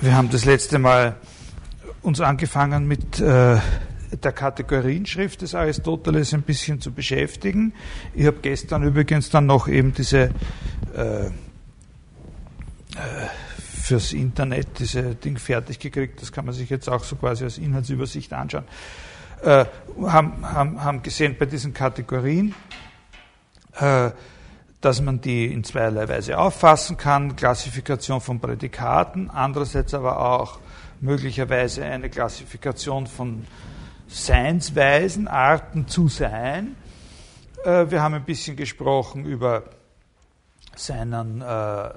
Wir haben das letzte Mal uns angefangen mit äh, der Kategorienschrift des Aristoteles ein bisschen zu beschäftigen. Ich habe gestern übrigens dann noch eben diese äh, äh, fürs Internet diese Ding fertig gekriegt. Das kann man sich jetzt auch so quasi als Inhaltsübersicht anschauen. Äh, haben, haben, haben gesehen bei diesen Kategorien, äh, dass man die in zweierlei Weise auffassen kann, Klassifikation von Prädikaten, andererseits aber auch möglicherweise eine Klassifikation von Seinsweisen, Arten zu sein. Äh, wir haben ein bisschen gesprochen über seinen, äh,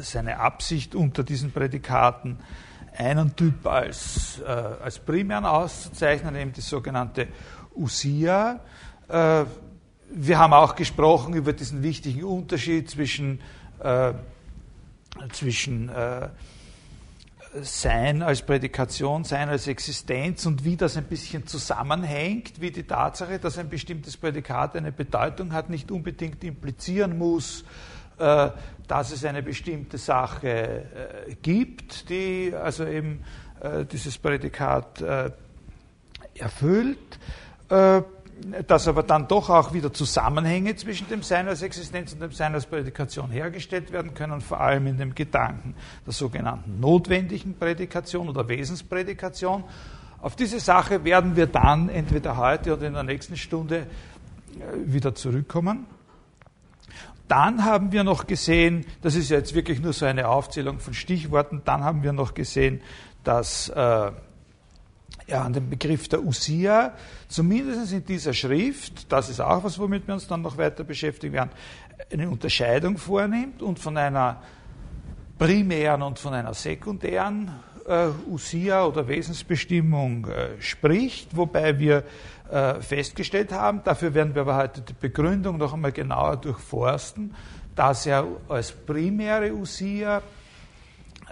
seine Absicht unter diesen Prädikaten, einen Typ als, äh, als primären auszuzeichnen, eben die sogenannte Usia wir haben auch gesprochen über diesen wichtigen Unterschied zwischen, äh, zwischen äh, Sein als Prädikation, Sein als Existenz und wie das ein bisschen zusammenhängt, wie die Tatsache, dass ein bestimmtes Prädikat eine Bedeutung hat, nicht unbedingt implizieren muss, äh, dass es eine bestimmte Sache äh, gibt, die also eben äh, dieses Prädikat äh, erfüllt dass aber dann doch auch wieder Zusammenhänge zwischen dem Sein als Existenz und dem Sein als Prädikation hergestellt werden können, vor allem in dem Gedanken der sogenannten notwendigen Prädikation oder Wesensprädikation. Auf diese Sache werden wir dann entweder heute oder in der nächsten Stunde äh, wieder zurückkommen. Dann haben wir noch gesehen, das ist jetzt wirklich nur so eine Aufzählung von Stichworten, dann haben wir noch gesehen, dass äh, ja, an den Begriff der Usia, zumindest in dieser Schrift, das ist auch was, womit wir uns dann noch weiter beschäftigen werden, eine Unterscheidung vornimmt und von einer primären und von einer sekundären äh, Usia oder Wesensbestimmung äh, spricht, wobei wir äh, festgestellt haben, dafür werden wir aber heute die Begründung noch einmal genauer durchforsten, dass er als primäre Usia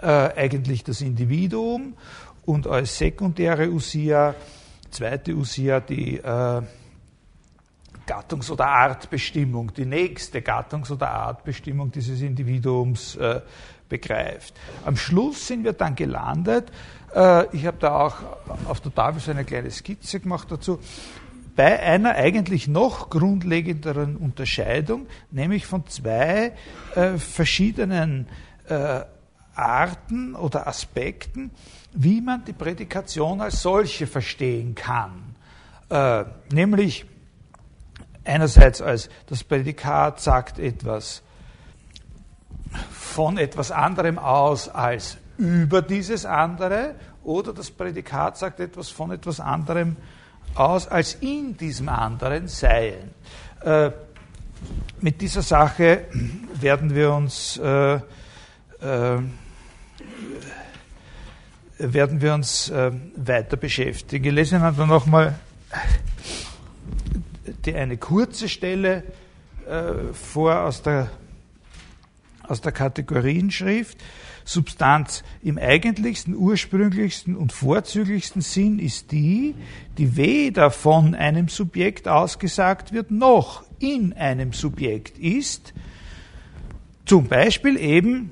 äh, eigentlich das Individuum und als sekundäre Usia, zweite Usia, die äh, Gattungs- oder Artbestimmung, die nächste Gattungs- oder Artbestimmung dieses Individuums äh, begreift. Am Schluss sind wir dann gelandet, äh, ich habe da auch auf der Tafel so eine kleine Skizze gemacht dazu, bei einer eigentlich noch grundlegenderen Unterscheidung, nämlich von zwei äh, verschiedenen äh, Arten oder Aspekten, wie man die Prädikation als solche verstehen kann. Äh, nämlich einerseits als das Prädikat sagt etwas von etwas anderem aus als über dieses andere oder das Prädikat sagt etwas von etwas anderem aus als in diesem anderen Seien. Äh, mit dieser Sache werden wir uns äh, äh, werden wir uns äh, weiter beschäftigen. Ich lese Ihnen dann nochmal eine kurze Stelle äh, vor aus der, aus der Kategorienschrift. Substanz im eigentlichsten, ursprünglichsten und vorzüglichsten Sinn ist die, die weder von einem Subjekt ausgesagt wird, noch in einem Subjekt ist. Zum Beispiel eben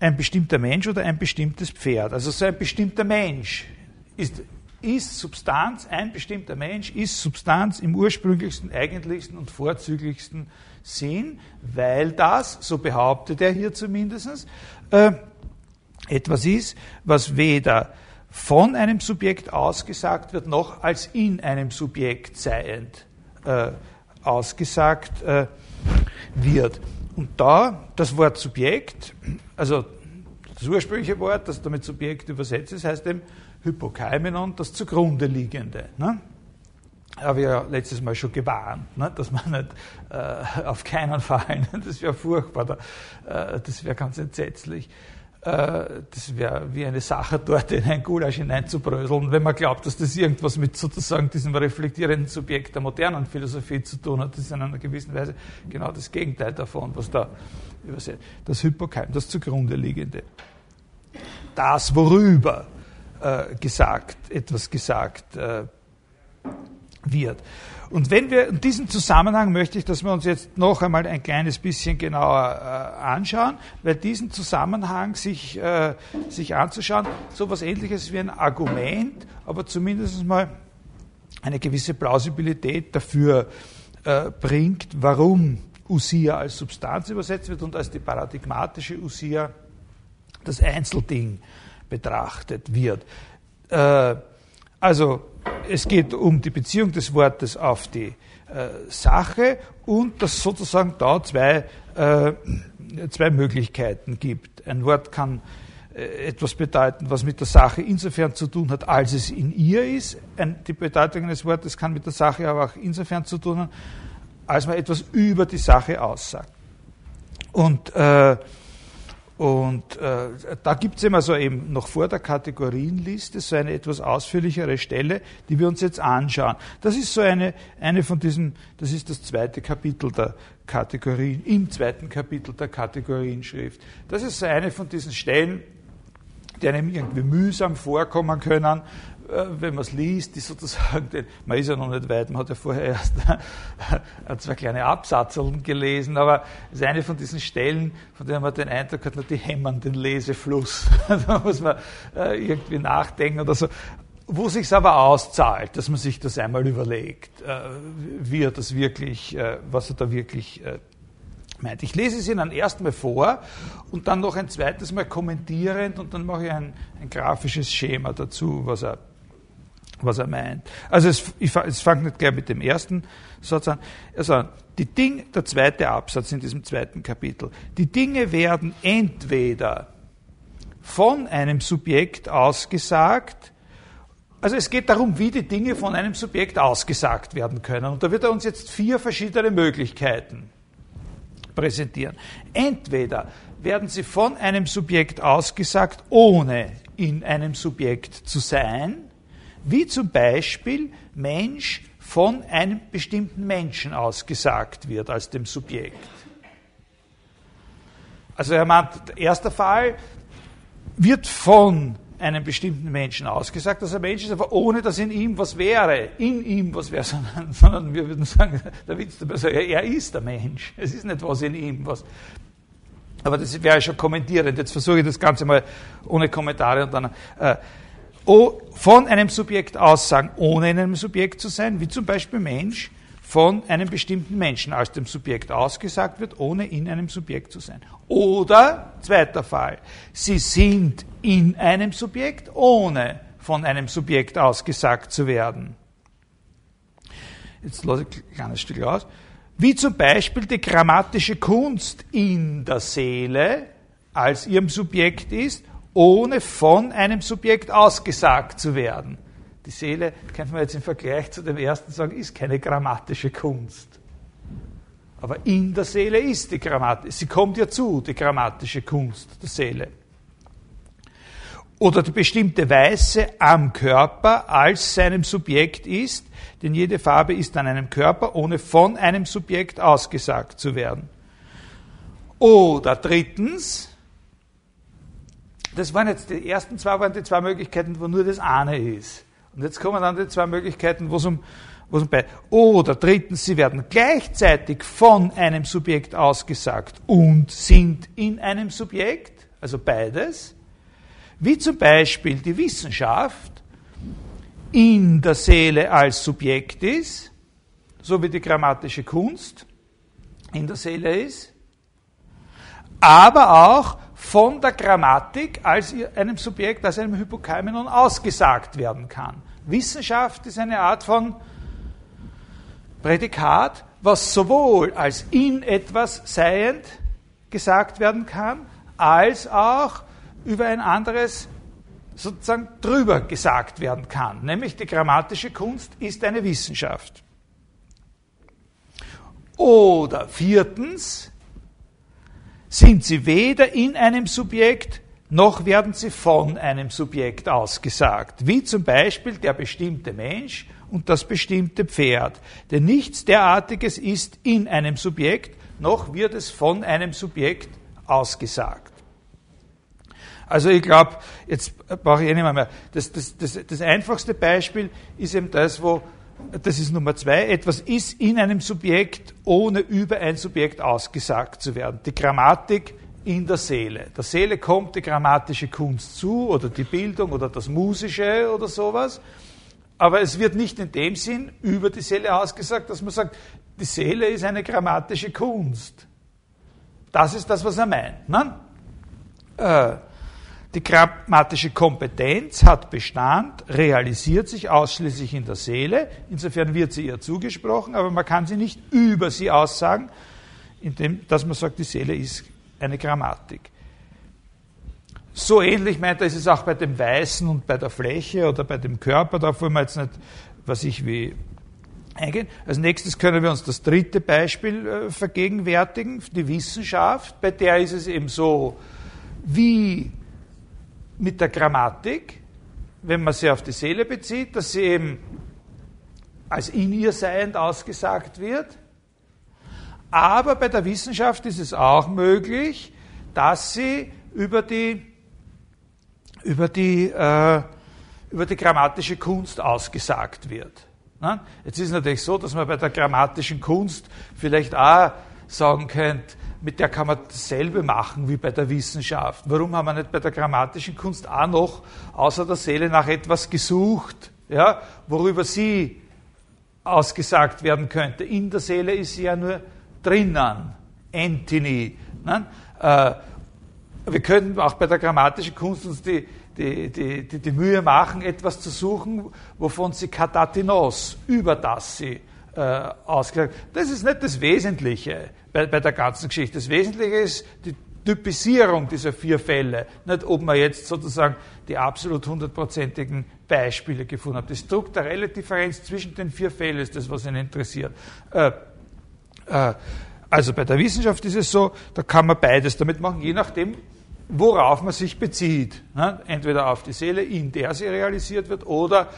ein bestimmter Mensch oder ein bestimmtes Pferd. Also so ein bestimmter Mensch ist, ist Substanz, ein bestimmter Mensch ist Substanz im ursprünglichsten, eigentlichsten und vorzüglichsten Sinn, weil das, so behauptet er hier zumindest, äh, etwas ist, was weder von einem Subjekt ausgesagt wird, noch als in einem Subjekt seiend äh, ausgesagt äh, wird. Und da das Wort Subjekt, also das ursprüngliche Wort, das damit Subjekt übersetzt ist, heißt eben Hypokaimenon, das zugrunde liegende. Ne? Habe ich ja letztes Mal schon gewarnt, ne? dass man nicht äh, auf keinen Fall, das wäre furchtbar, da, äh, das wäre ganz entsetzlich. Äh, das wäre wie eine Sache dort in ein Gulasch hineinzubröseln, wenn man glaubt, dass das irgendwas mit sozusagen diesem reflektierenden Subjekt der modernen Philosophie zu tun hat. Das ist in einer gewissen Weise genau das Gegenteil davon, was da übersetzt. Das Hypokeim, das zugrunde liegende. Das, worüber äh, gesagt, etwas gesagt äh, wird. Und wenn wir in diesem Zusammenhang möchte ich, dass wir uns jetzt noch einmal ein kleines bisschen genauer äh, anschauen, weil diesen Zusammenhang sich, äh, sich anzuschauen, so etwas ähnliches wie ein Argument, aber zumindest mal eine gewisse Plausibilität dafür äh, bringt, warum Usia als Substanz übersetzt wird und als die paradigmatische Usia das Einzelding betrachtet wird. Äh, also es geht um die Beziehung des Wortes auf die äh, Sache und dass sozusagen da zwei, äh, zwei Möglichkeiten gibt. Ein Wort kann äh, etwas bedeuten, was mit der Sache insofern zu tun hat, als es in ihr ist. Die Bedeutung eines Wortes kann mit der Sache aber auch insofern zu tun haben, als man etwas über die Sache aussagt. Und äh, und äh, da gibt es immer so eben noch vor der Kategorienliste so eine etwas ausführlichere Stelle, die wir uns jetzt anschauen. Das ist so eine, eine von diesen, das ist das zweite Kapitel der Kategorien, im zweiten Kapitel der Kategorienschrift. Das ist so eine von diesen Stellen, die einem irgendwie mühsam vorkommen können, wenn man es liest, die sozusagen, man ist ja noch nicht weit, man hat ja vorher erst zwei kleine Absatzeln gelesen, aber es ist eine von diesen Stellen, von denen man den Eindruck hat, die hämmern den Lesefluss. da muss man äh, irgendwie nachdenken oder so. Wo sich aber auszahlt, dass man sich das einmal überlegt, äh, wie er das wirklich, was er da wirklich meint. Ich lese es Ihnen erstmal vor und dann noch ein zweites Mal kommentierend und dann mache ich ein, ein grafisches Schema dazu, was er was er meint. Also es, ich, es fange nicht gleich mit dem ersten Satz an. Also die Ding, der zweite Absatz in diesem zweiten Kapitel. Die Dinge werden entweder von einem Subjekt ausgesagt, also es geht darum, wie die Dinge von einem Subjekt ausgesagt werden können. Und da wird er uns jetzt vier verschiedene Möglichkeiten präsentieren. Entweder werden sie von einem Subjekt ausgesagt, ohne in einem Subjekt zu sein wie zum Beispiel Mensch von einem bestimmten Menschen ausgesagt wird als dem Subjekt. Also er meint, erster Fall wird von einem bestimmten Menschen ausgesagt, dass er Mensch ist, aber ohne dass in ihm was wäre, in ihm was wäre, sondern, sondern wir würden sagen, der Witz dabei sagen, er ist der Mensch. Es ist nicht was in ihm, was. Aber das wäre schon kommentierend. Jetzt versuche ich das Ganze mal ohne Kommentare und dann. Äh, von einem Subjekt aussagen, ohne in einem Subjekt zu sein, wie zum Beispiel Mensch von einem bestimmten Menschen als dem Subjekt ausgesagt wird, ohne in einem Subjekt zu sein. Oder, zweiter Fall, sie sind in einem Subjekt, ohne von einem Subjekt ausgesagt zu werden. Jetzt lasse ich ein kleines Stück aus. Wie zum Beispiel die grammatische Kunst in der Seele als ihrem Subjekt ist ohne von einem Subjekt ausgesagt zu werden. Die Seele, könnte man jetzt im Vergleich zu dem ersten sagen, ist keine grammatische Kunst. Aber in der Seele ist die Grammatik, sie kommt ja zu, die grammatische Kunst der Seele. Oder die bestimmte Weiße am Körper als seinem Subjekt ist, denn jede Farbe ist an einem Körper, ohne von einem Subjekt ausgesagt zu werden. Oder drittens, das waren jetzt die ersten zwei waren die zwei Möglichkeiten, wo nur das eine ist. Und jetzt kommen dann die zwei Möglichkeiten, wo es um, wo um. Oder drittens, sie werden gleichzeitig von einem Subjekt ausgesagt und sind in einem Subjekt, also beides. Wie zum Beispiel die Wissenschaft in der Seele als Subjekt ist, so wie die grammatische Kunst in der Seele ist, aber auch von der Grammatik als einem Subjekt, als einem Hypokaimenon ausgesagt werden kann. Wissenschaft ist eine Art von Prädikat, was sowohl als in etwas seiend gesagt werden kann, als auch über ein anderes sozusagen drüber gesagt werden kann. Nämlich die grammatische Kunst ist eine Wissenschaft. Oder viertens, sind sie weder in einem Subjekt, noch werden sie von einem Subjekt ausgesagt, wie zum Beispiel der bestimmte Mensch und das bestimmte Pferd. Denn nichts derartiges ist in einem Subjekt, noch wird es von einem Subjekt ausgesagt. Also ich glaube, jetzt brauche ich eh nicht mehr. Das, das, das, das einfachste Beispiel ist eben das, wo das ist Nummer zwei, etwas ist in einem Subjekt, ohne über ein Subjekt ausgesagt zu werden. Die Grammatik in der Seele. Der Seele kommt die grammatische Kunst zu oder die Bildung oder das Musische oder sowas. Aber es wird nicht in dem Sinn über die Seele ausgesagt, dass man sagt, die Seele ist eine grammatische Kunst. Das ist das, was er meint. Ne? Äh, die grammatische Kompetenz hat Bestand, realisiert sich ausschließlich in der Seele. Insofern wird sie ihr zugesprochen, aber man kann sie nicht über sie aussagen, indem dass man sagt, die Seele ist eine Grammatik. So ähnlich meint er, ist es auch bei dem Weißen und bei der Fläche oder bei dem Körper. Da wollen wir jetzt nicht, was ich wie eingehen. Als nächstes können wir uns das dritte Beispiel äh, vergegenwärtigen, die Wissenschaft. Bei der ist es eben so, wie mit der Grammatik, wenn man sie auf die Seele bezieht, dass sie eben als in ihr seiend ausgesagt wird. Aber bei der Wissenschaft ist es auch möglich, dass sie über die, über die, äh, über die grammatische Kunst ausgesagt wird. Jetzt ist es natürlich so, dass man bei der grammatischen Kunst vielleicht auch sagen könnte, mit der kann man dasselbe machen wie bei der Wissenschaft. Warum haben wir nicht bei der grammatischen Kunst auch noch außer der Seele nach etwas gesucht, ja, worüber sie ausgesagt werden könnte? In der Seele ist sie ja nur drinnen, Antony. Ne? Äh, wir können auch bei der grammatischen Kunst uns die, die, die, die, die Mühe machen, etwas zu suchen, wovon sie katatinos, über das sie äh, ausgesagt. Das ist nicht das Wesentliche bei, bei der ganzen Geschichte. Das Wesentliche ist die Typisierung dieser vier Fälle, nicht ob man jetzt sozusagen die absolut hundertprozentigen Beispiele gefunden hat. Die strukturelle Differenz zwischen den vier Fällen ist das, was ihn interessiert. Äh, äh, also bei der Wissenschaft ist es so, da kann man beides damit machen, je nachdem, worauf man sich bezieht. Entweder auf die Seele, in der sie realisiert wird, oder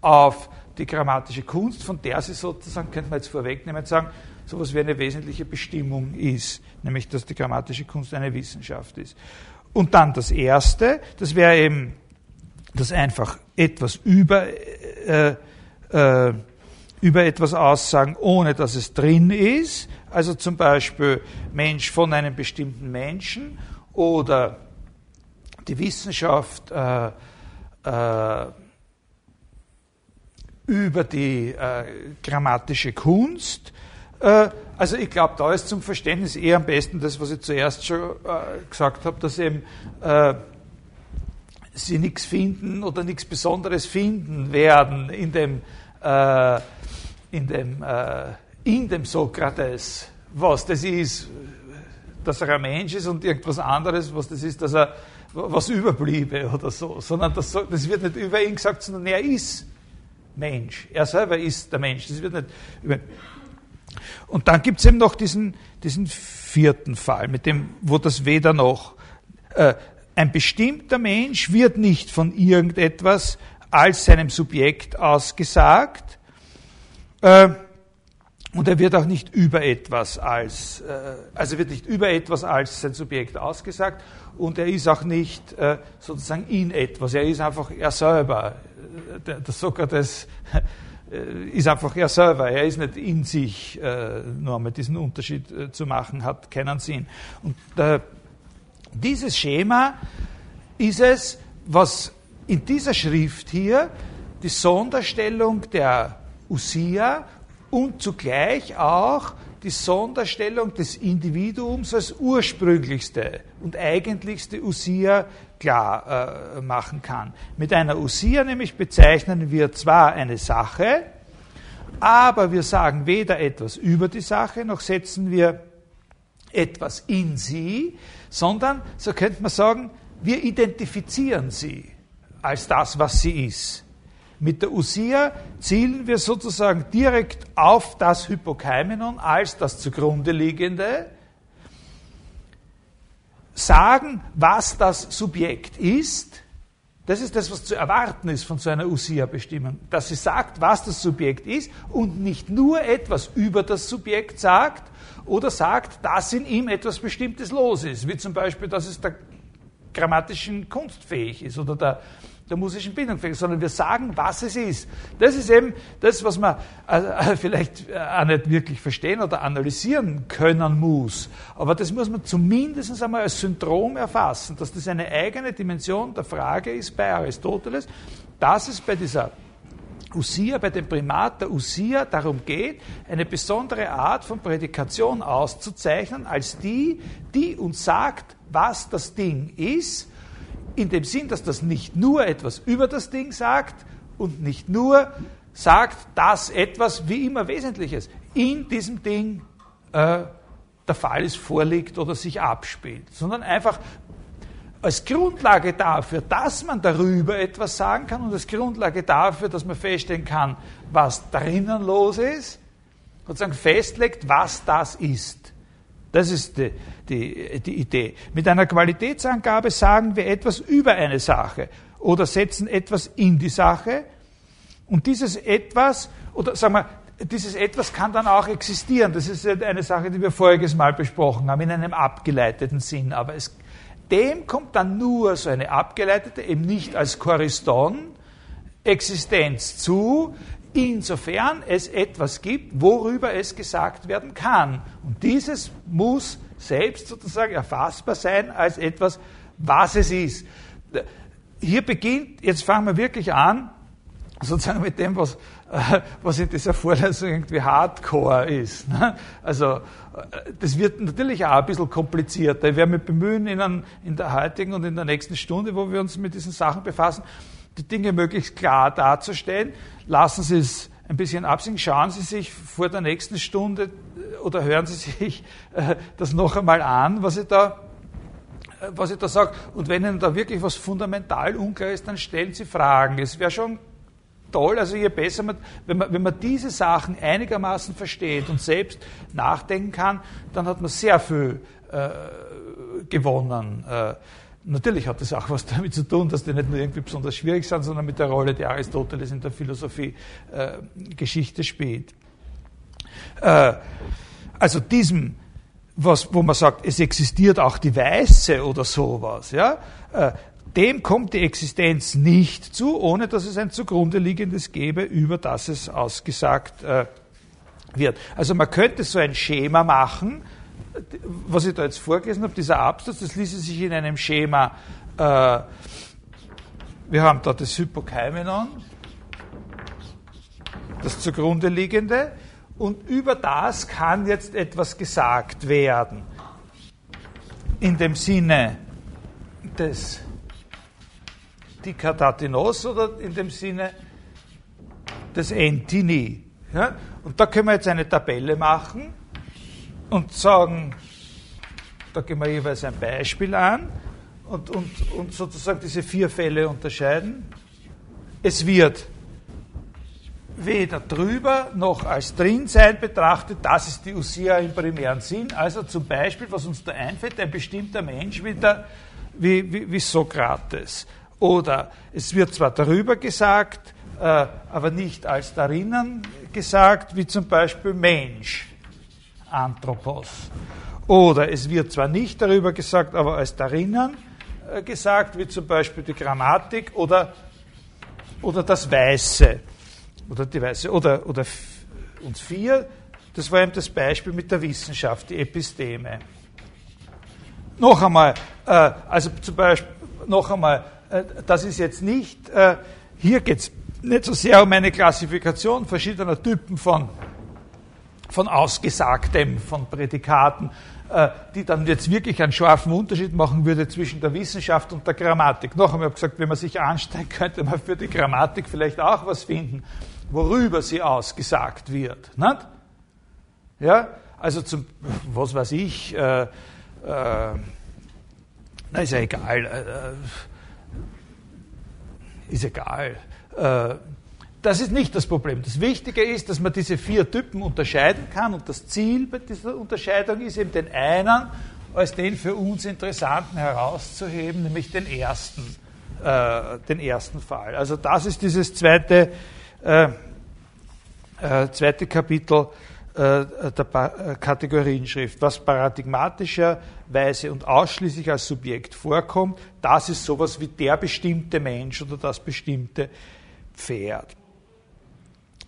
auf die grammatische Kunst, von der sie sozusagen, könnte man jetzt vorwegnehmen, sagen, so etwas wie eine wesentliche Bestimmung ist, nämlich dass die grammatische Kunst eine Wissenschaft ist. Und dann das Erste, das wäre eben das einfach etwas über, äh, äh, über etwas aussagen, ohne dass es drin ist. Also zum Beispiel Mensch von einem bestimmten Menschen oder die Wissenschaft äh, äh, über die äh, grammatische Kunst. Äh, also ich glaube, da ist zum Verständnis eher am besten das, was ich zuerst schon äh, gesagt habe, dass eben äh, sie nichts finden oder nichts Besonderes finden werden in dem, äh, in dem, äh, in dem Sokrates, was das ist, dass er ein Mensch ist und irgendwas anderes, was das ist, dass er was überbliebe oder so, sondern das, das wird nicht über ihn gesagt, sondern er ist Mensch. Er selber ist der Mensch. Das wird nicht und dann gibt es eben noch diesen, diesen vierten Fall, mit dem, wo das weder noch. Äh, ein bestimmter Mensch wird nicht von irgendetwas als seinem Subjekt ausgesagt, äh, und er wird auch nicht über etwas als, äh, also wird nicht über etwas als sein Subjekt ausgesagt und er ist auch nicht äh, sozusagen in etwas, er ist einfach er selber. Der, der Sokrates äh, ist einfach er selber, er ist nicht in sich, nur einmal diesen Unterschied zu machen, hat keinen Sinn. Und dieses Schema ist es, was in dieser Schrift hier die Sonderstellung der Usia und zugleich auch die Sonderstellung des Individuums als ursprünglichste und eigentlichste Usia klar äh, machen kann. Mit einer Usia nämlich bezeichnen wir zwar eine Sache, aber wir sagen weder etwas über die Sache, noch setzen wir etwas in sie, sondern, so könnte man sagen, wir identifizieren sie als das, was sie ist. Mit der Usia zielen wir sozusagen direkt auf das Hypokeimenon als das zugrunde liegende, sagen, was das Subjekt ist. Das ist das, was zu erwarten ist von so einer Usia-Bestimmung, dass sie sagt, was das Subjekt ist und nicht nur etwas über das Subjekt sagt oder sagt, dass in ihm etwas Bestimmtes los ist, wie zum Beispiel, dass es der grammatischen Kunst fähig ist oder der, der musischen Bildung sondern wir sagen, was es ist. Das ist eben das, was man äh, vielleicht äh, auch nicht wirklich verstehen oder analysieren können muss. Aber das muss man zumindest einmal als Syndrom erfassen, dass das eine eigene Dimension der Frage ist bei Aristoteles, dass es bei dieser Usia, bei dem Primat der Usia darum geht, eine besondere Art von Prädikation auszuzeichnen, als die, die uns sagt, was das Ding ist, in dem Sinn, dass das nicht nur etwas über das Ding sagt und nicht nur sagt, dass etwas wie immer Wesentliches in diesem Ding äh, der Fall ist, vorliegt oder sich abspielt, sondern einfach als Grundlage dafür, dass man darüber etwas sagen kann und als Grundlage dafür, dass man feststellen kann, was drinnen los ist, sozusagen festlegt, was das ist. Das ist die, die, die Idee. Mit einer Qualitätsangabe sagen wir etwas über eine Sache oder setzen etwas in die Sache und dieses etwas, oder sagen wir, dieses etwas kann dann auch existieren. Das ist eine Sache, die wir voriges Mal besprochen haben, in einem abgeleiteten Sinn. Aber es, dem kommt dann nur so eine abgeleitete, eben nicht als Choriston, Existenz zu, insofern es etwas gibt, worüber es gesagt werden kann. Und dieses muss selbst sozusagen erfassbar sein als etwas, was es ist. Hier beginnt, jetzt fangen wir wirklich an, sozusagen mit dem, was, was in dieser Vorlesung irgendwie Hardcore ist. Ne? Also das wird natürlich auch ein bisschen komplizierter. Ich werde mich bemühen, in der heutigen und in der nächsten Stunde, wo wir uns mit diesen Sachen befassen, die Dinge möglichst klar darzustellen. Lassen Sie es ein bisschen absingen. Schauen Sie sich vor der nächsten Stunde äh, oder hören Sie sich äh, das noch einmal an, was ich da äh, was ich da sage. Und wenn Ihnen da wirklich was fundamental unklar ist, dann stellen Sie Fragen. Es wäre schon toll, also je besser man wenn, man, wenn man diese Sachen einigermaßen versteht und selbst nachdenken kann, dann hat man sehr viel äh, gewonnen. Äh, Natürlich hat das auch was damit zu tun, dass die nicht nur irgendwie besonders schwierig sind, sondern mit der Rolle, die Aristoteles in der Philosophie äh, Geschichte spielt. Äh, also diesem, was, wo man sagt, es existiert auch die Weiße oder sowas, ja, äh, dem kommt die Existenz nicht zu, ohne dass es ein zugrunde liegendes gäbe, über das es ausgesagt äh, wird. Also man könnte so ein Schema machen, was ich da jetzt vorgelesen habe, dieser Absatz, das ließe sich in einem Schema, äh, wir haben da das Hypokaimenon, das zugrunde liegende, und über das kann jetzt etwas gesagt werden. In dem Sinne des Dikatatinos oder in dem Sinne des Entini. Ja? Und da können wir jetzt eine Tabelle machen und sagen, da gehen wir jeweils ein Beispiel an und, und, und sozusagen diese vier Fälle unterscheiden. Es wird weder drüber noch als drin sein betrachtet, das ist die Usia im primären Sinn. Also zum Beispiel, was uns da einfällt, ein bestimmter Mensch wie, wie, wie, wie Sokrates. Oder es wird zwar darüber gesagt, äh, aber nicht als darinnen gesagt, wie zum Beispiel Mensch. Anthropos. Oder es wird zwar nicht darüber gesagt, aber als darinnen äh, gesagt, wie zum Beispiel die Grammatik oder, oder das Weiße. Oder die Weiße. Oder, oder uns vier, das war eben das Beispiel mit der Wissenschaft, die Episteme. Noch einmal, äh, also zum Beispiel, noch einmal, äh, das ist jetzt nicht, hier geht es nicht so sehr um eine Klassifikation verschiedener Typen von von Ausgesagtem, von Prädikaten, äh, die dann jetzt wirklich einen scharfen Unterschied machen würde zwischen der Wissenschaft und der Grammatik. Noch einmal gesagt, wenn man sich anstrengt, könnte man für die Grammatik vielleicht auch was finden, worüber sie ausgesagt wird. Ja, also zum, was weiß ich, äh, äh, na, ist ja egal, äh, äh ist egal. Äh, das ist nicht das Problem. Das Wichtige ist, dass man diese vier Typen unterscheiden kann und das Ziel bei dieser Unterscheidung ist eben den einen als den für uns interessanten herauszuheben, nämlich den ersten, äh, den ersten Fall. Also das ist dieses zweite, äh, äh, zweite Kapitel äh, der Kategorienschrift. Was paradigmatischerweise und ausschließlich als Subjekt vorkommt, das ist sowas wie der bestimmte Mensch oder das bestimmte Pferd.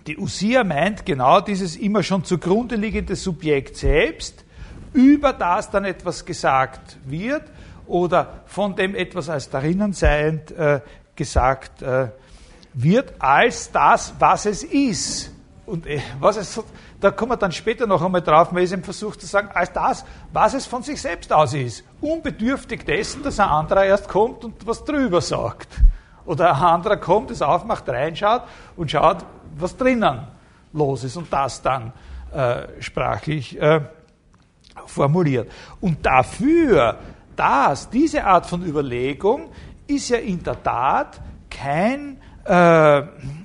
Die Usia meint genau dieses immer schon zugrunde liegende Subjekt selbst, über das dann etwas gesagt wird oder von dem etwas als darinnen seiend äh, gesagt äh, wird, als das, was es ist. Und äh, was es, da kommen wir dann später noch einmal drauf, man ist im Versuch zu sagen, als das, was es von sich selbst aus ist. Unbedürftig dessen, dass ein anderer erst kommt und was drüber sagt. Oder ein anderer kommt, es aufmacht, reinschaut und schaut, was drinnen los ist und das dann äh, sprachlich äh, formuliert. Und dafür, dass diese Art von Überlegung ist ja in der Tat kein äh,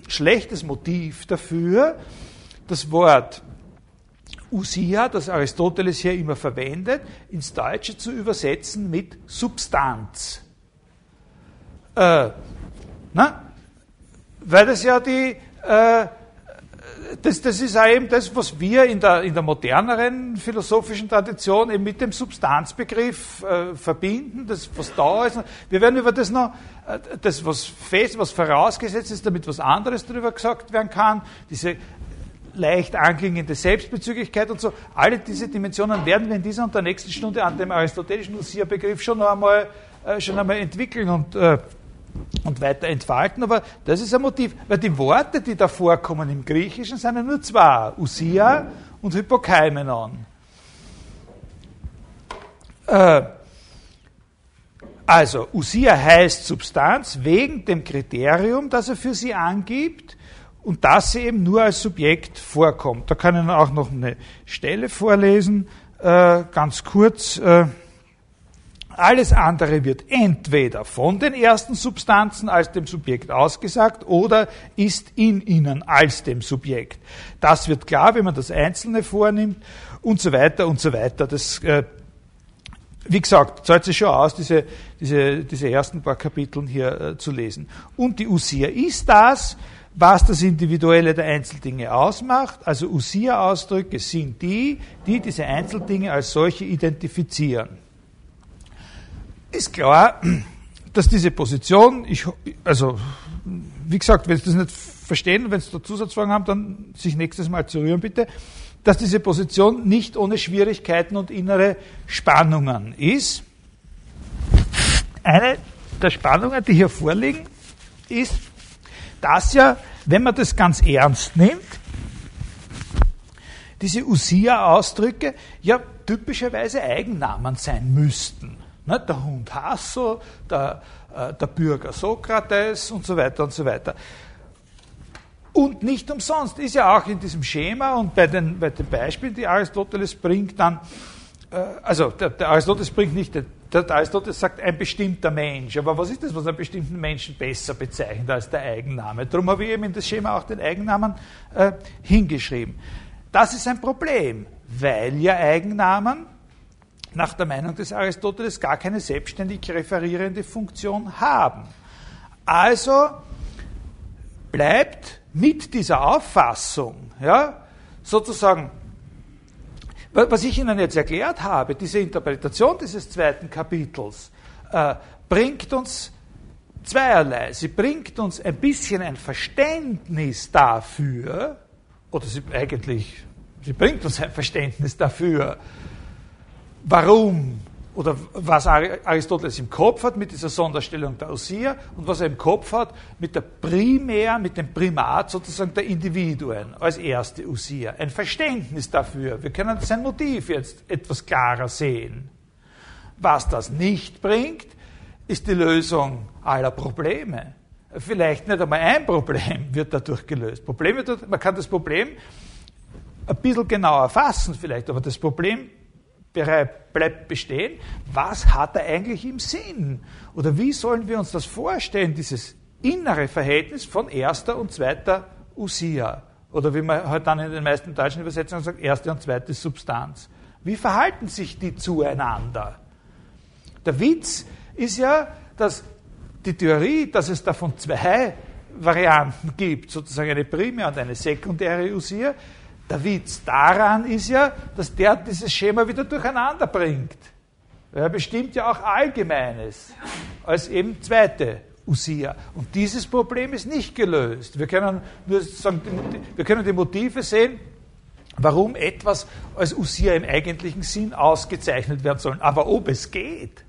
schlechtes Motiv dafür, das Wort Usia, das Aristoteles hier immer verwendet, ins Deutsche zu übersetzen mit Substanz. Äh, na? Weil das ja die, äh, das, das ist auch eben das, was wir in der, in der moderneren philosophischen Tradition eben mit dem Substanzbegriff äh, verbinden, das, was da ist. Wir werden über das noch, äh, das, was fest, was vorausgesetzt ist, damit was anderes darüber gesagt werden kann, diese leicht anklingende Selbstbezüglichkeit und so, alle diese Dimensionen werden wir in dieser und der nächsten Stunde an dem aristotelischen Usia-Begriff schon einmal, äh, schon einmal entwickeln und äh, und weiter entfalten, aber das ist ein Motiv, weil die Worte, die da vorkommen im Griechischen, sind ja nur zwei, Usia und Hypokaimenon. Äh, also, Usia heißt Substanz wegen dem Kriterium, das er für sie angibt und dass sie eben nur als Subjekt vorkommt. Da kann ich auch noch eine Stelle vorlesen, äh, ganz kurz. Äh, alles andere wird entweder von den ersten Substanzen als dem Subjekt ausgesagt oder ist in ihnen als dem Subjekt. Das wird klar, wenn man das Einzelne vornimmt und so weiter und so weiter. Das, äh, wie gesagt, zahlt sich schon aus, diese, diese, diese ersten paar Kapiteln hier äh, zu lesen. Und die Usia ist das, was das Individuelle der Einzeldinge ausmacht. Also Usia-Ausdrücke sind die, die diese Einzeldinge als solche identifizieren ist klar, dass diese Position, ich, also wie gesagt, wenn Sie das nicht verstehen, wenn Sie da Zusatzfragen haben, dann sich nächstes Mal zu rühren bitte, dass diese Position nicht ohne Schwierigkeiten und innere Spannungen ist. Eine der Spannungen, die hier vorliegen, ist, dass ja, wenn man das ganz ernst nimmt, diese Usia-Ausdrücke ja typischerweise Eigennamen sein müssten. Der Hund Hasso, der, äh, der Bürger Sokrates und so weiter und so weiter. Und nicht umsonst ist ja auch in diesem Schema und bei den, bei den Beispielen, die Aristoteles bringt, dann, äh, also der, der, Aristoteles bringt nicht, der, der Aristoteles sagt ein bestimmter Mensch, aber was ist das, was einen bestimmten Menschen besser bezeichnet als der Eigenname? Darum habe ich eben in das Schema auch den Eigennamen äh, hingeschrieben. Das ist ein Problem, weil ja Eigennamen nach der Meinung des Aristoteles gar keine selbstständig referierende Funktion haben. Also bleibt mit dieser Auffassung, ja, sozusagen, was ich Ihnen jetzt erklärt habe, diese Interpretation dieses zweiten Kapitels, äh, bringt uns zweierlei. Sie bringt uns ein bisschen ein Verständnis dafür, oder sie eigentlich, sie bringt uns ein Verständnis dafür, warum oder was Aristoteles im Kopf hat mit dieser Sonderstellung der Osir und was er im Kopf hat mit der Primär, mit dem Primat sozusagen der Individuen als erste Osir. Ein Verständnis dafür. Wir können sein Motiv jetzt etwas klarer sehen. Was das nicht bringt, ist die Lösung aller Probleme. Vielleicht nicht einmal ein Problem wird dadurch gelöst. Probleme, man kann das Problem ein bisschen genauer fassen vielleicht, aber das Problem bleibt bestehen, was hat er eigentlich im Sinn? Oder wie sollen wir uns das vorstellen, dieses innere Verhältnis von erster und zweiter Usia? Oder wie man halt dann in den meisten deutschen Übersetzungen sagt, erste und zweite Substanz. Wie verhalten sich die zueinander? Der Witz ist ja, dass die Theorie, dass es davon zwei Varianten gibt, sozusagen eine primäre und eine sekundäre Usia, Der Witz daran ist ja, dass der dieses Schema wieder durcheinander bringt. Er bestimmt ja auch Allgemeines als eben zweite Usia. Und dieses Problem ist nicht gelöst. Wir können nur sagen, wir können die Motive sehen, warum etwas als Usia im eigentlichen Sinn ausgezeichnet werden soll. Aber ob es geht,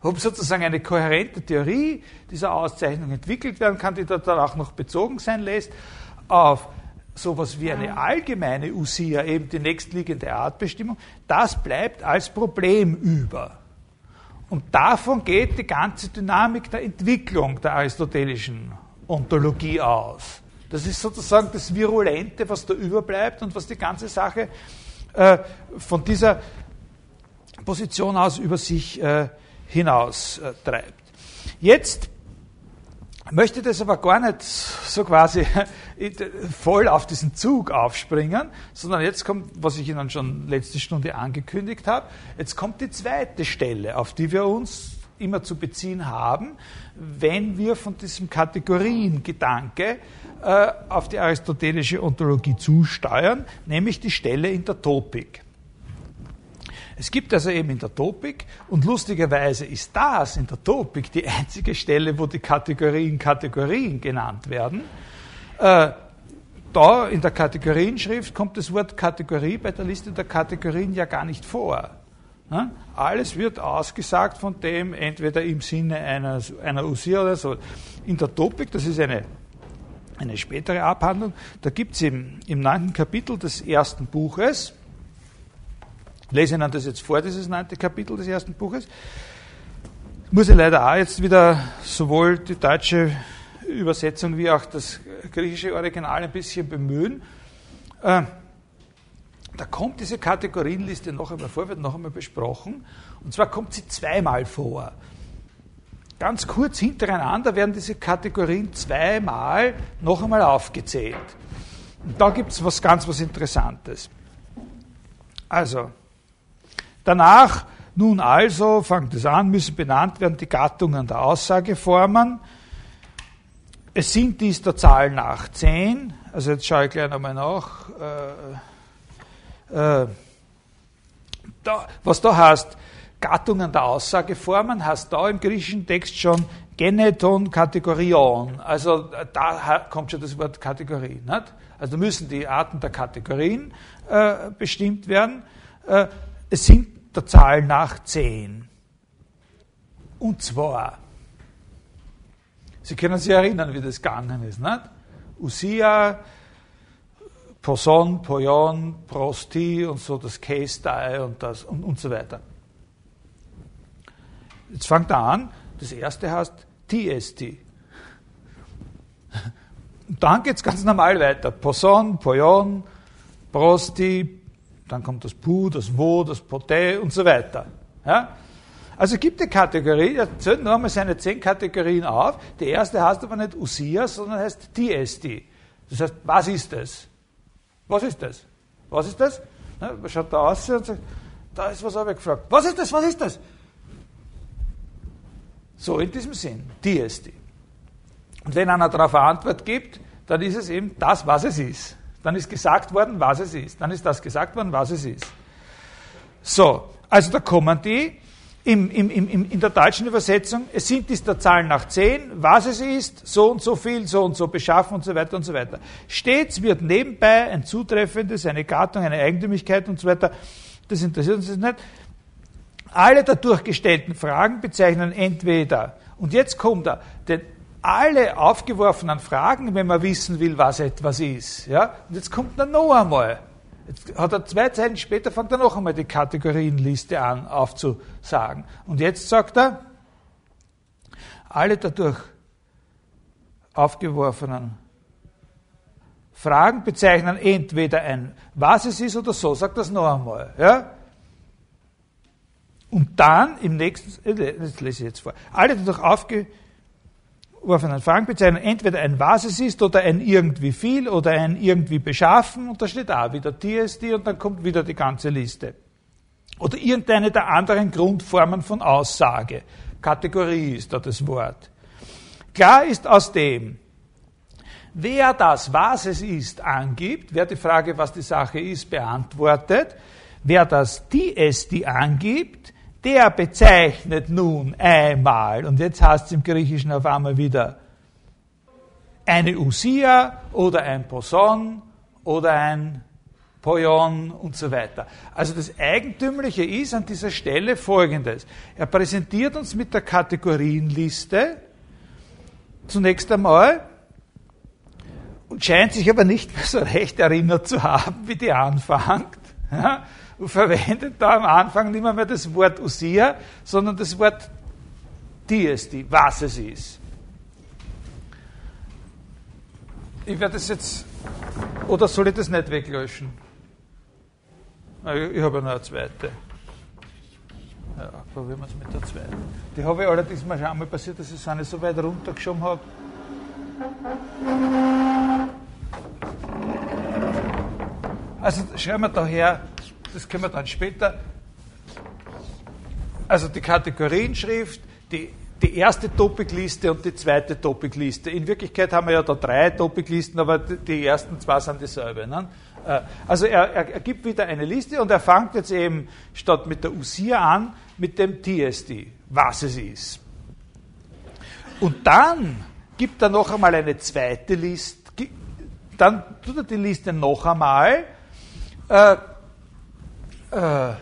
ob sozusagen eine kohärente Theorie dieser Auszeichnung entwickelt werden kann, die dann auch noch bezogen sein lässt auf sowas wie eine allgemeine Usia, eben die nächstliegende Artbestimmung, das bleibt als Problem über. Und davon geht die ganze Dynamik der Entwicklung der aristotelischen Ontologie aus. Das ist sozusagen das Virulente, was da überbleibt und was die ganze Sache äh, von dieser Position aus über sich äh, hinaus äh, treibt. Jetzt möchte das aber gar nicht so quasi voll auf diesen Zug aufspringen, sondern jetzt kommt, was ich Ihnen schon letzte Stunde angekündigt habe, jetzt kommt die zweite Stelle, auf die wir uns immer zu beziehen haben, wenn wir von diesem Kategoriengedanke äh, auf die aristotelische Ontologie zusteuern, nämlich die Stelle in der Topik. Es gibt also eben in der Topik, und lustigerweise ist das in der Topik die einzige Stelle, wo die Kategorien Kategorien genannt werden. Äh, da in der Kategorienschrift kommt das Wort Kategorie bei der Liste der Kategorien ja gar nicht vor. Alles wird ausgesagt von dem, entweder im Sinne einer, einer Usia oder so. In der Topik, das ist eine, eine spätere Abhandlung, da gibt es im, im neunten Kapitel des ersten Buches, lese Ihnen das jetzt vor, dieses neunte Kapitel des ersten Buches. Muss ich leider auch jetzt wieder sowohl die deutsche Übersetzung wie auch das griechische Original ein bisschen bemühen. Äh, da kommt diese Kategorienliste noch einmal vor, wird noch einmal besprochen. Und zwar kommt sie zweimal vor. Ganz kurz hintereinander werden diese Kategorien zweimal noch einmal aufgezählt. Und da gibt es was ganz was Interessantes. Also, Danach, nun also, fängt es an, müssen benannt werden die Gattungen der Aussageformen. Es sind dies der Zahl nach zehn. Also jetzt schaue ich gleich nochmal nach. Äh, äh, da, was da heißt, Gattungen der Aussageformen, heißt da im griechischen Text schon Geneton Kategorion. Also da kommt schon das Wort Kategorie. Nicht? Also müssen die Arten der Kategorien äh, bestimmt werden. Es sind der Zahl nach zehn. Und zwar, Sie können sich erinnern, wie das gegangen ist, nicht? Usia, Poson, Poyon, Prosti und so das Case-Die und, das, und, und so weiter. Jetzt fängt er an, das erste heißt TST. Und dann geht es ganz normal weiter. Poson, Poyon, Prosti, dann kommt das Pu, das Wo, das Poté und so weiter. Ja? Also gibt die Kategorie, er zählt noch einmal seine zehn Kategorien auf. Die erste heißt aber nicht Usia, sondern heißt TST. Das heißt, was ist das? Was ist das? Was ist das? Na, man schaut da aus und sagt, da ist was gefragt. Was ist das? Was ist das? So in diesem Sinn, TST. Und wenn einer darauf eine Antwort gibt, dann ist es eben das, was es ist. Dann ist gesagt worden, was es ist. Dann ist das gesagt worden, was es ist. So, also da kommen die im, im, im, in der deutschen Übersetzung, es sind dies der Zahlen nach zehn, was es ist, so und so viel, so und so beschaffen und so weiter und so weiter. Stets wird nebenbei ein zutreffendes, eine Gattung, eine Eigentümlichkeit und so weiter, das interessiert uns nicht. Alle dadurch gestellten Fragen bezeichnen entweder, und jetzt kommt er, den alle aufgeworfenen Fragen, wenn man wissen will, was etwas ist. Ja? Und jetzt kommt er noch einmal. Jetzt hat er zwei Zeilen später, fängt er noch einmal die Kategorienliste an aufzusagen. Und jetzt sagt er, alle dadurch aufgeworfenen Fragen bezeichnen entweder ein, was es ist oder so, sagt das noch einmal. Ja? Und dann im nächsten, äh, das lese ich jetzt vor, alle dadurch aufgeworfenen Fragen bezeichnen entweder ein was es ist oder ein irgendwie viel oder ein irgendwie beschaffen und da steht auch wieder TSD und dann kommt wieder die ganze Liste. Oder irgendeine der anderen Grundformen von Aussage. Kategorie ist da das Wort. Klar ist aus dem, wer das, was es ist, angibt, wer die Frage, was die Sache ist, beantwortet, wer das, die angibt, der bezeichnet nun einmal, und jetzt heißt es im Griechischen auf einmal wieder, eine Usia oder ein Poson oder ein Poyon und so weiter. Also das Eigentümliche ist an dieser Stelle folgendes. Er präsentiert uns mit der Kategorienliste zunächst einmal und scheint sich aber nicht mehr so recht erinnert zu haben, wie die anfängt. Ja, verwendet da am Anfang nicht mehr, das Wort Usia, sondern das Wort Diesti, was es ist. Ich werde das jetzt, oder soll ich das nicht weglöschen? Ich, ich habe ja noch eine zweite. Ja, probieren wir es mit der zweiten. Die habe ich allerdings mal schon einmal passiert, dass ich es nicht so weit runtergeschoben habe. Also schreiben wir daher, das können wir dann später. Also die Kategorienschrift, die, die erste Topikliste und die zweite Topikliste. In Wirklichkeit haben wir ja da drei Topiklisten, aber die ersten zwei sind dieselbe. Ne? Äh, also er, er, er, gibt wieder eine Liste und er fängt jetzt eben statt mit der USIA an mit dem TSD, was es ist. Und dann gibt er noch einmal eine zweite Liste, dann tut er die Liste noch einmal äh, äh,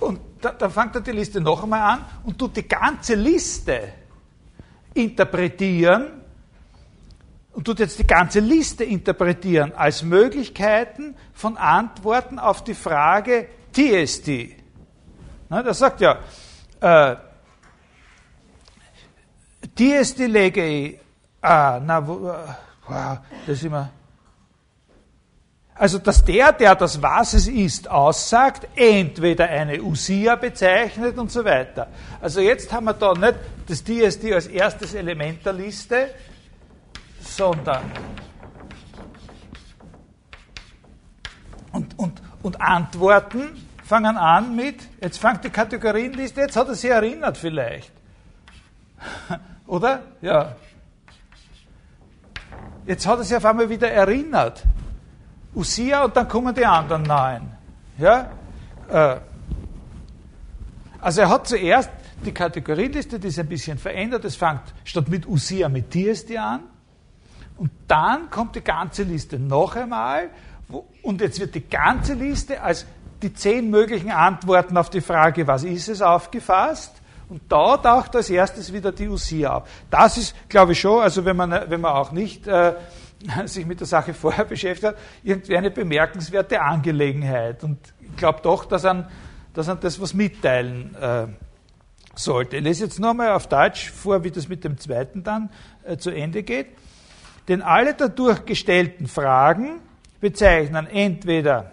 und da, dann fängt er die Liste noch einmal an und tut die ganze Liste interpretieren und tut jetzt die ganze Liste interpretieren als Möglichkeiten von Antworten auf die Frage TST. Das sagt ja, äh, TST lege ich, ah, na, äh, wow, das ist immer, also, dass der, der das was es ist, aussagt, entweder eine Usia bezeichnet und so weiter. Also jetzt haben wir da nicht das DSD als erstes Element der Liste, sondern und, und, und Antworten fangen an mit, jetzt fängt die Kategorienliste, jetzt hat er sich erinnert vielleicht. Oder? Ja. Jetzt hat er sich auf einmal wieder erinnert. Usia und dann kommen die anderen neun. Ja? Äh. Also er hat zuerst die Kategorienliste, die ist ein bisschen verändert. Es fängt statt mit Usia mit Tiesti an. Und dann kommt die ganze Liste noch einmal. und jetzt wird die ganze Liste als die zehn möglichen Antworten auf die Frage, was ist es, aufgefasst. Und da taucht als erstes wieder die Usia auf. Das ist, glaube ich, schon, also wenn man, wenn man auch nicht äh, sich mit der Sache vorher beschäftigt hat, irgendwie eine bemerkenswerte Angelegenheit. Und ich glaube doch, dass er dass an das was mitteilen äh, sollte. Ich lese jetzt nochmal auf Deutsch vor, wie das mit dem zweiten dann äh, zu Ende geht. Denn alle dadurch gestellten Fragen bezeichnen entweder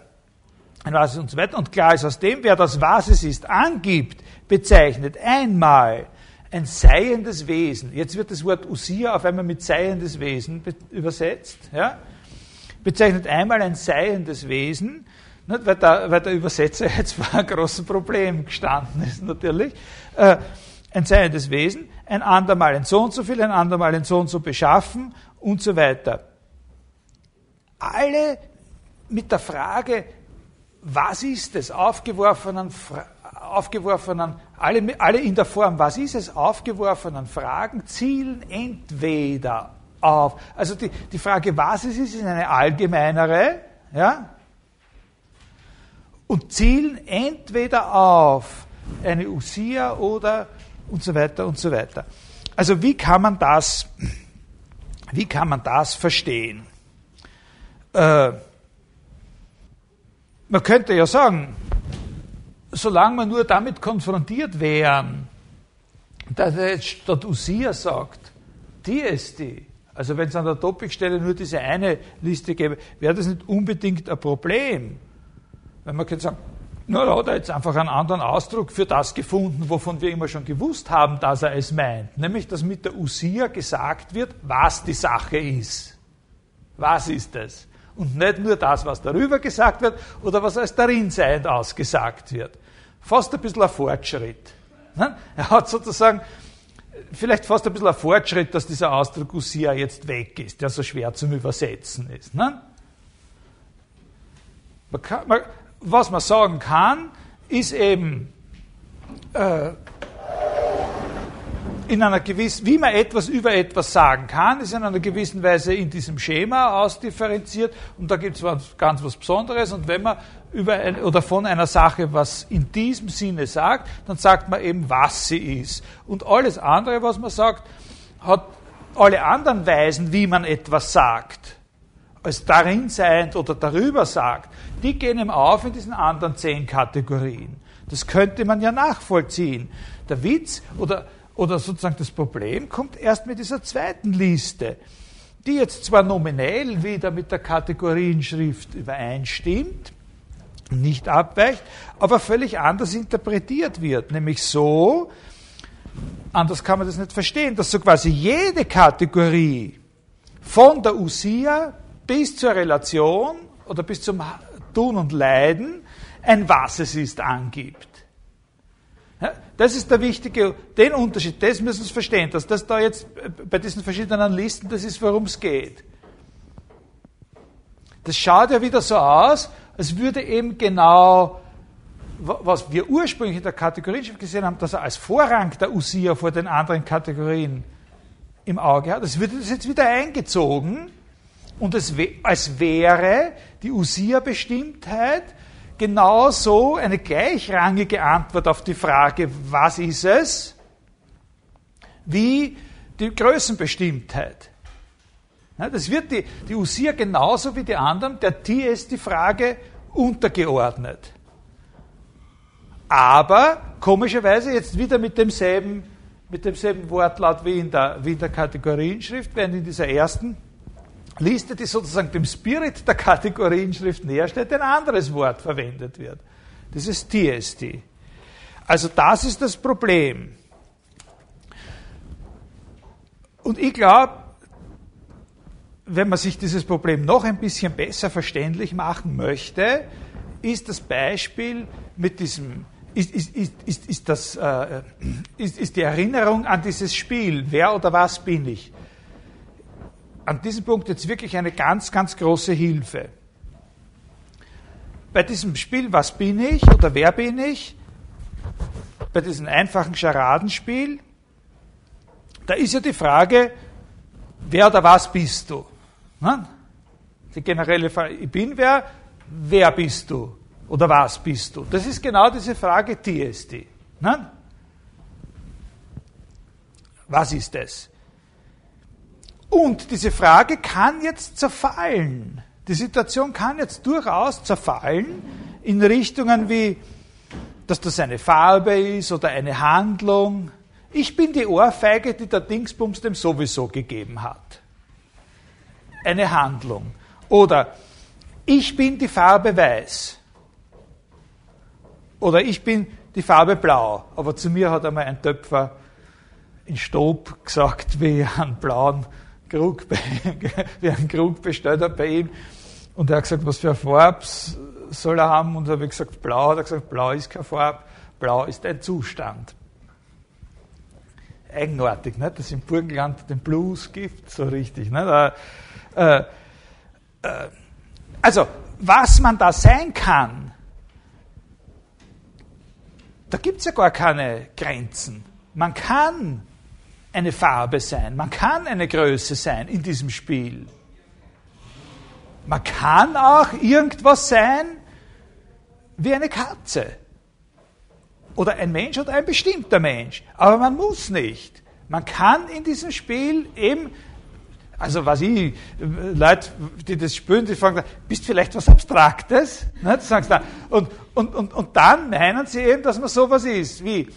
ein Was und so weiter. Und klar ist aus dem, wer das Was es ist angibt, bezeichnet einmal ein seiendes Wesen. Jetzt wird das Wort Usia auf einmal mit seiendes Wesen übersetzt. Ja? Bezeichnet einmal ein seiendes Wesen, nicht, weil, der, weil der Übersetzer jetzt vor einem großen Problem gestanden ist, natürlich. Äh, ein seiendes Wesen, ein andermal ein so und so viel, ein andermal ein so und so beschaffen und so weiter. Alle mit der Frage, was ist es, aufgeworfenen, aufgeworfenen alle, alle in der Form, was ist es, aufgeworfenen Fragen zielen entweder auf, also die, die Frage, was es ist, ist eine allgemeinere, ja, und zielen entweder auf eine Usia oder und so weiter und so weiter. Also wie kann man das, wie kann man das verstehen? Äh, man könnte ja sagen, solange wir nur damit konfrontiert wären, dass er jetzt statt Usia sagt, die ist die, also wenn es an der Topikstelle nur diese eine Liste gäbe, wäre das nicht unbedingt ein Problem. Wenn man könnte sagen, na, da hat er jetzt einfach einen anderen Ausdruck für das gefunden, wovon wir immer schon gewusst haben, dass er es meint. Nämlich, dass mit der Usia gesagt wird, was die Sache ist. Was ist es? Und nicht nur das, was darüber gesagt wird oder was als darin seiend ausgesagt wird fast ein bisschen ein Fortschritt. Ne? Er hat sozusagen, vielleicht fast ein bisschen ein Fortschritt, dass dieser Ausdruck Usia jetzt weg ist, der so schwer zum Übersetzen ist. Ne? Man kann, man, was man sagen kann, ist eben, äh, in einer gewissen, wie man etwas über etwas sagen kann, ist in einer gewissen Weise in diesem Schema ausdifferenziert und da gibt es ganz was Besonderes und wenn man über ein, oder von einer Sache was in diesem Sinne sagt, dann sagt man eben, was sie ist. Und alles andere, was man sagt, hat alle anderen Weisen, wie man etwas sagt, als darin seiend oder darüber sagt, die gehen ihm auf in diesen anderen zehn Kategorien. Das könnte man ja nachvollziehen. Der Witz oder oder sozusagen das Problem kommt erst mit dieser zweiten Liste, die jetzt zwar nominell wieder mit der Kategorienschrift übereinstimmt, nicht abweicht, aber völlig anders interpretiert wird, nämlich so, anders kann man das nicht verstehen, dass so quasi jede Kategorie von der Usia bis zur Relation oder bis zum Tun und Leiden ein Was es ist angibt. Das ist der wichtige, den Unterschied, das müssen Sie verstehen, dass das da jetzt bei diesen verschiedenen Listen, das ist, worum es geht. Das schaut ja wieder so aus, als würde eben genau, was wir ursprünglich in der Kategorienschrift gesehen haben, dass er als Vorrang der Usia vor den anderen Kategorien im Auge hat, das würde das jetzt wieder eingezogen und es, als wäre die Usia-Bestimmtheit genauso eine gleichrangige Antwort auf die Frage, was ist es, wie die Größenbestimmtheit. Das wird die, die Usia genauso wie die anderen, der TS die Frage untergeordnet. Aber komischerweise jetzt wieder mit demselben, mit demselben Wortlaut wie in der, wie in der Kategorienschrift, während in dieser ersten Liste, die sozusagen dem Spirit der Kategorienschrift näher steht, ein anderes Wort verwendet wird. Das ist TST. Also das ist das Problem. Und ich glaube, wenn man sich dieses Problem noch ein bisschen besser verständlich machen möchte, ist das Beispiel mit diesem, ist, ist, ist, ist, das, äh, ist, ist die Erinnerung an dieses Spiel, wer oder was bin ich, an diesem Punkt jetzt wirklich eine ganz, ganz große Hilfe. Bei diesem Spiel, was bin ich oder wer bin ich, bei diesem einfachen Scharadenspiel, da ist ja die Frage, wer oder was bist du? Die generelle Frage, ich bin wer, wer bist du? Oder was bist du? Das ist genau diese Frage TSD. Was ist das? Und diese Frage kann jetzt zerfallen. Die Situation kann jetzt durchaus zerfallen in Richtungen wie, dass das eine Farbe ist oder eine Handlung. Ich bin die Ohrfeige, die der Dingsbums dem sowieso gegeben hat. Eine Handlung. Oder ich bin die Farbe weiß. Oder ich bin die Farbe blau. Aber zu mir hat einmal ein Töpfer in Stob gesagt, wie einen blauen Krug, der einen Krug bestellt hat bei ihm. Und er hat gesagt, was für eine Farbe soll er haben? Und habe gesagt, blau. Hat er gesagt, blau ist keine Farbe, blau ist ein Zustand. Eigenartig, nicht? dass im Burgenland den Blues gibt, so richtig. Nicht? Äh, äh, also, was man da sein kann, da gibt es ja gar keine Grenzen. Man kann eine Farbe sein, man kann eine Größe sein in diesem Spiel. Man kann auch irgendwas sein wie eine Katze. Oder ein Mensch oder ein bestimmter Mensch. Aber man muss nicht. Man kann in diesem Spiel eben, also was ich, Leute, die das spüren, die fragen, bist vielleicht was Abstraktes? Ne? Sagst du, und, und, und, und dann meinen sie eben, dass man sowas ist, wie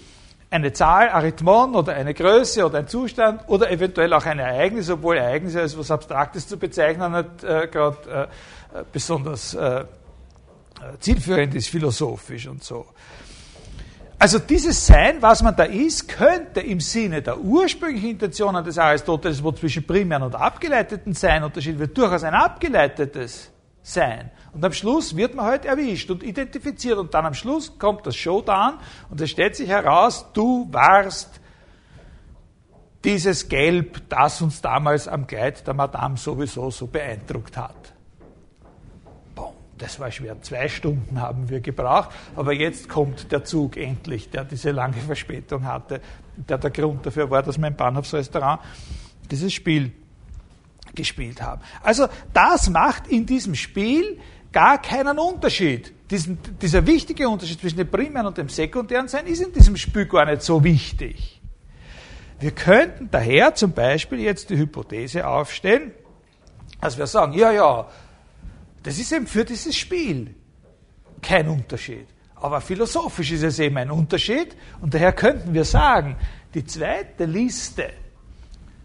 eine Zahl, Arithmon oder eine Größe oder ein Zustand oder eventuell auch ein Ereignis, obwohl Ereignisse als etwas Abstraktes zu bezeichnen nicht äh, gerade äh, besonders äh, zielführend ist, philosophisch und so. Also dieses Sein, was man da ist, könnte im Sinne der ursprünglichen Intentionen des Aristoteles, wo zwischen primären und abgeleiteten Sein unterschieden wird, durchaus ein abgeleitetes Sein. Und am Schluss wird man halt erwischt und identifiziert. Und dann am Schluss kommt das Showdown und es stellt sich heraus, du warst dieses Gelb, das uns damals am Kleid der Madame sowieso so beeindruckt hat. Das war schwer. Zwei Stunden haben wir gebraucht, aber jetzt kommt der Zug endlich, der diese lange Verspätung hatte, der der Grund dafür war, dass mein Bahnhofsrestaurant dieses Spiel gespielt haben. Also das macht in diesem Spiel gar keinen Unterschied. Diesen, dieser wichtige Unterschied zwischen dem primären und dem sekundären Sein ist in diesem Spiel gar nicht so wichtig. Wir könnten daher zum Beispiel jetzt die Hypothese aufstellen, dass wir sagen, ja, ja, das ist eben für dieses Spiel kein Unterschied. Aber philosophisch ist es eben ein Unterschied und daher könnten wir sagen, die zweite Liste,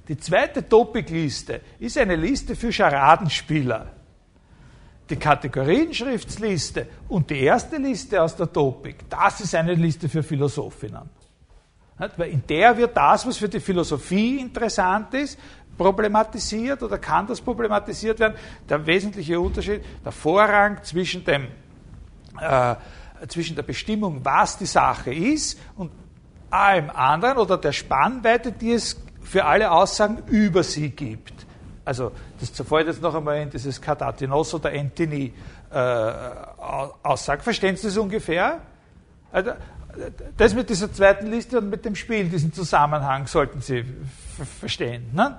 die zweite Topikliste ist eine Liste für Scharadenspieler. Die Kategorienschriftsliste und die erste Liste aus der Topik, das ist eine Liste für Philosophinnen. Weil in der wird das, was für die Philosophie interessant ist, problematisiert oder kann das problematisiert werden. Der wesentliche Unterschied, der Vorrang zwischen, dem, äh, zwischen der Bestimmung, was die Sache ist, und allem anderen oder der Spannweite, die es für alle Aussagen über sie gibt. Also das zerfällt jetzt noch einmal in dieses Catatinos oder Antony äh, Aussage. Verstehen Sie das ungefähr? Also, das mit dieser zweiten Liste und mit dem Spiel, diesen Zusammenhang sollten Sie verstehen. Ne?